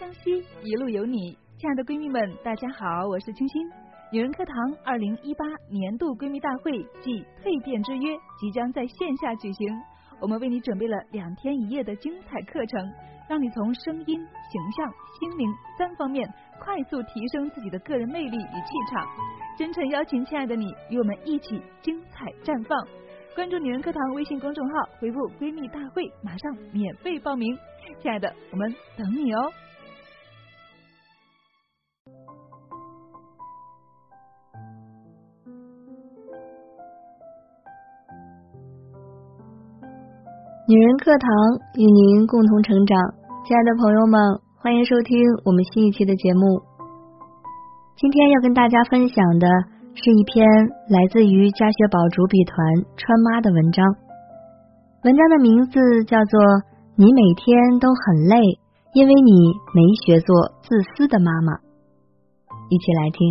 相惜，一路有你。亲爱的闺蜜们，大家好，我是清新。女人课堂二零一八年度闺蜜大会暨蜕变之约即将在线下举行，我们为你准备了两天一夜的精彩课程，让你从声音、形象、心灵三方面快速提升自己的个人魅力与气场。真诚邀请亲爱的你与我们一起精彩绽放。关注女人课堂微信公众号，回复“闺蜜大会”，马上免费报名。亲爱的，我们等你哦。女人课堂与您共同成长，亲爱的朋友们，欢迎收听我们新一期的节目。今天要跟大家分享的是一篇来自于家学宝主笔团川妈的文章，文章的名字叫做《你每天都很累，因为你没学做自私的妈妈》。一起来听。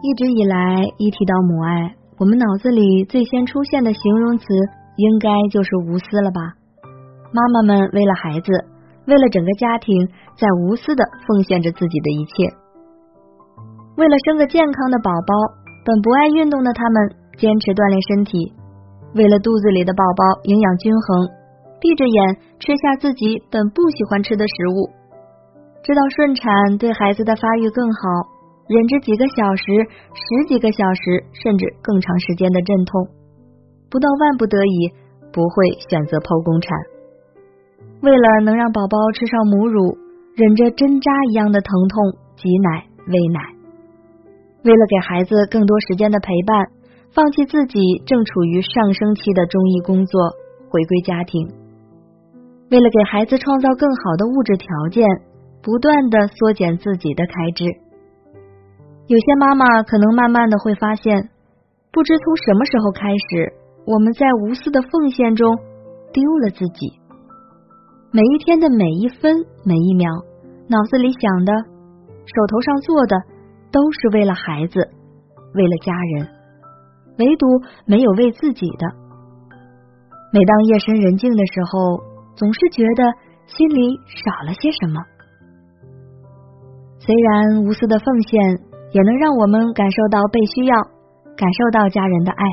一直以来，一提到母爱。我们脑子里最先出现的形容词，应该就是无私了吧？妈妈们为了孩子，为了整个家庭，在无私的奉献着自己的一切。为了生个健康的宝宝，本不爱运动的他们坚持锻炼身体；为了肚子里的宝宝营养均衡，闭着眼吃下自己本不喜欢吃的食物，知道顺产对孩子的发育更好。忍着几个小时、十几个小时，甚至更长时间的阵痛，不到万不得已，不会选择剖宫产。为了能让宝宝吃上母乳，忍着针扎一样的疼痛挤奶喂奶。为了给孩子更多时间的陪伴，放弃自己正处于上升期的中医工作，回归家庭。为了给孩子创造更好的物质条件，不断的缩减自己的开支。有些妈妈可能慢慢的会发现，不知从什么时候开始，我们在无私的奉献中丢了自己。每一天的每一分每一秒，脑子里想的，手头上做的，都是为了孩子，为了家人，唯独没有为自己的。每当夜深人静的时候，总是觉得心里少了些什么。虽然无私的奉献。也能让我们感受到被需要，感受到家人的爱，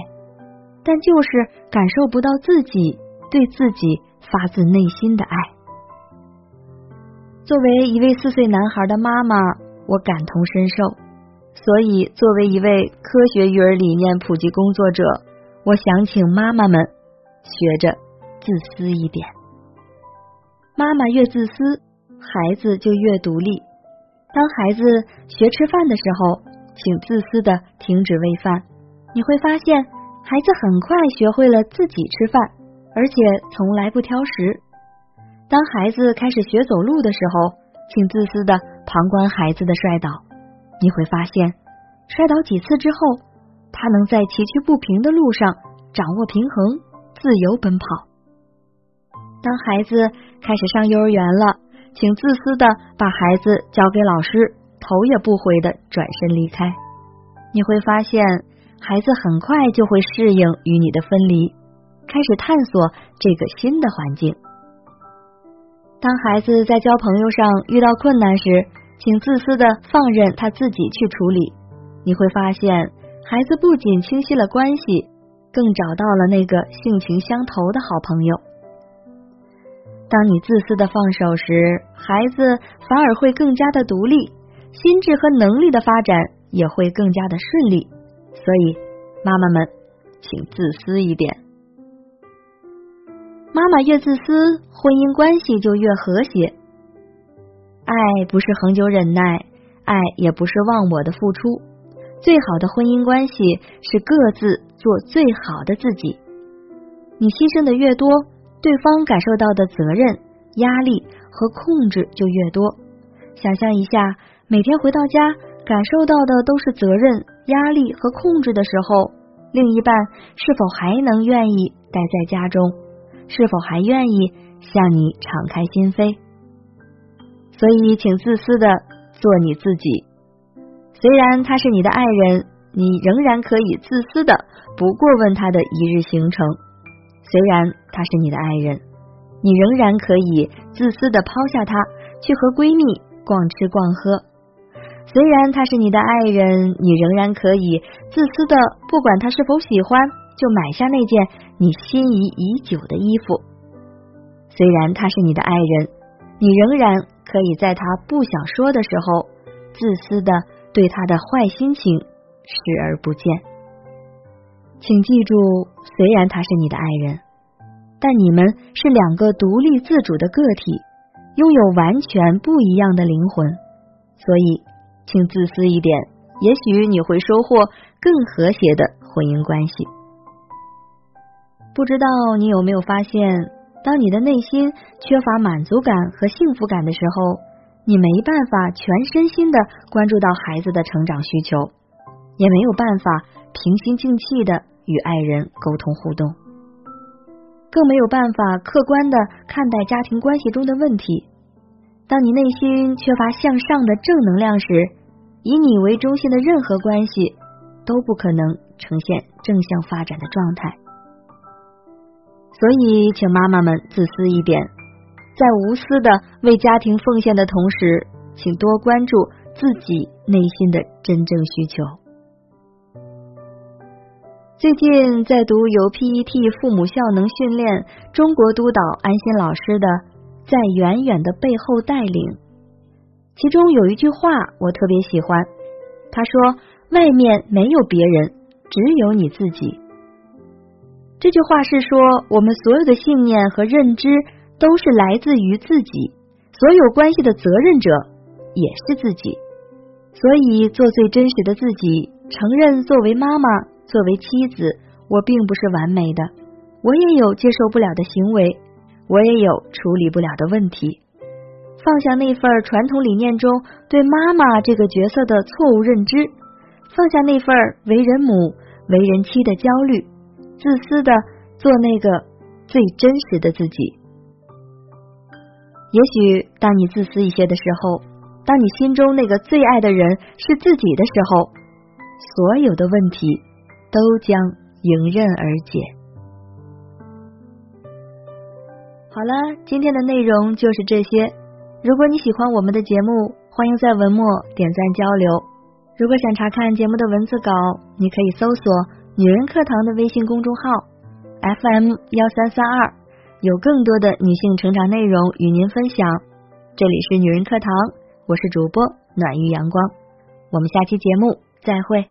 但就是感受不到自己对自己发自内心的爱。作为一位四岁男孩的妈妈，我感同身受，所以作为一位科学育儿理念普及工作者，我想请妈妈们学着自私一点。妈妈越自私，孩子就越独立。当孩子学吃饭的时候，请自私的停止喂饭，你会发现孩子很快学会了自己吃饭，而且从来不挑食。当孩子开始学走路的时候，请自私的旁观孩子的摔倒，你会发现摔倒几次之后，他能在崎岖不平的路上掌握平衡，自由奔跑。当孩子开始上幼儿园了。请自私的把孩子交给老师，头也不回的转身离开。你会发现，孩子很快就会适应与你的分离，开始探索这个新的环境。当孩子在交朋友上遇到困难时，请自私的放任他自己去处理。你会发现，孩子不仅清晰了关系，更找到了那个性情相投的好朋友。当你自私的放手时，孩子反而会更加的独立，心智和能力的发展也会更加的顺利。所以，妈妈们，请自私一点。妈妈越自私，婚姻关系就越和谐。爱不是恒久忍耐，爱也不是忘我的付出。最好的婚姻关系是各自做最好的自己。你牺牲的越多。对方感受到的责任、压力和控制就越多。想象一下，每天回到家，感受到的都是责任、压力和控制的时候，另一半是否还能愿意待在家中？是否还愿意向你敞开心扉？所以，请自私的做你自己。虽然他是你的爱人，你仍然可以自私的不过问他的一日行程。虽然他是你的爱人，你仍然可以自私的抛下他，去和闺蜜逛吃逛喝。虽然他是你的爱人，你仍然可以自私的，不管他是否喜欢，就买下那件你心仪已久的衣服。虽然他是你的爱人，你仍然可以在他不想说的时候，自私的对他的坏心情视而不见。请记住，虽然他是你的爱人，但你们是两个独立自主的个体，拥有完全不一样的灵魂，所以，请自私一点，也许你会收获更和谐的婚姻关系。不知道你有没有发现？当你的内心缺乏满足感和幸福感的时候，你没办法全身心的关注到孩子的成长需求，也没有办法平心静气的与爱人沟通互动，更没有办法客观的看待家庭关系中的问题。当你内心缺乏向上的正能量时，以你为中心的任何关系都不可能呈现正向发展的状态。所以，请妈妈们自私一点，在无私的为家庭奉献的同时，请多关注自己内心的真正需求。最近在读由 PET 父母效能训练中国督导安心老师的《在远远的背后带领》，其中有一句话我特别喜欢，他说：“外面没有别人，只有你自己。”这句话是说，我们所有的信念和认知都是来自于自己，所有关系的责任者也是自己。所以，做最真实的自己，承认作为妈妈、作为妻子，我并不是完美的，我也有接受不了的行为，我也有处理不了的问题。放下那份传统理念中对妈妈这个角色的错误认知，放下那份为人母、为人妻的焦虑。自私的做那个最真实的自己。也许当你自私一些的时候，当你心中那个最爱的人是自己的时候，所有的问题都将迎刃而解。好了，今天的内容就是这些。如果你喜欢我们的节目，欢迎在文末点赞交流。如果想查看节目的文字稿，你可以搜索。女人课堂的微信公众号 FM 幺三三二，有更多的女性成长内容与您分享。这里是女人课堂，我是主播暖玉阳光，我们下期节目再会。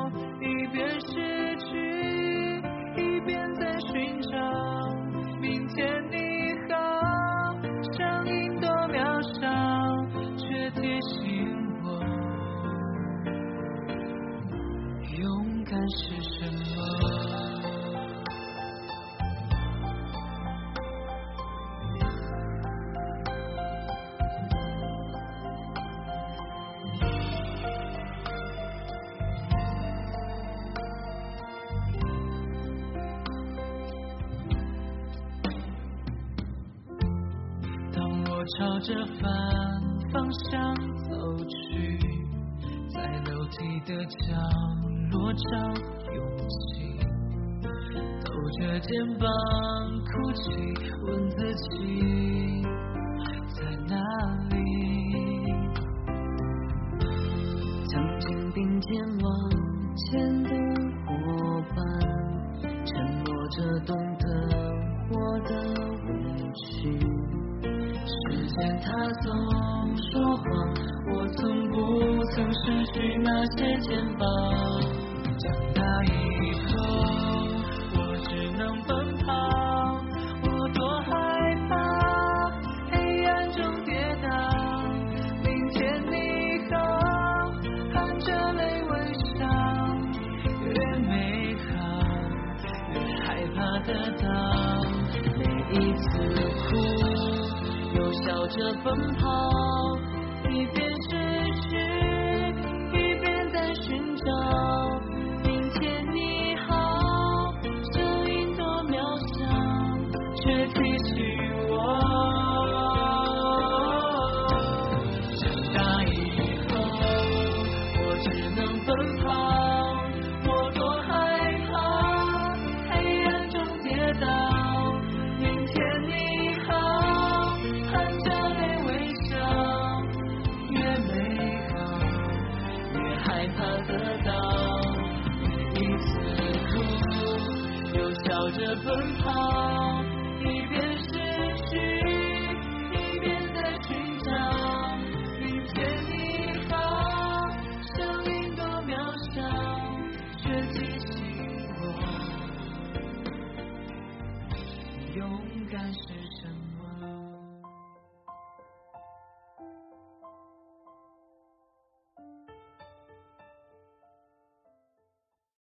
朝着反方向走去，在楼梯的角落找勇气，抖着肩膀哭泣，问自己在哪里？曾经并肩往前的伙伴，沉默着懂得我的委屈。见他总说谎，我从不曾失去那些肩膀。笑着奔跑，一边是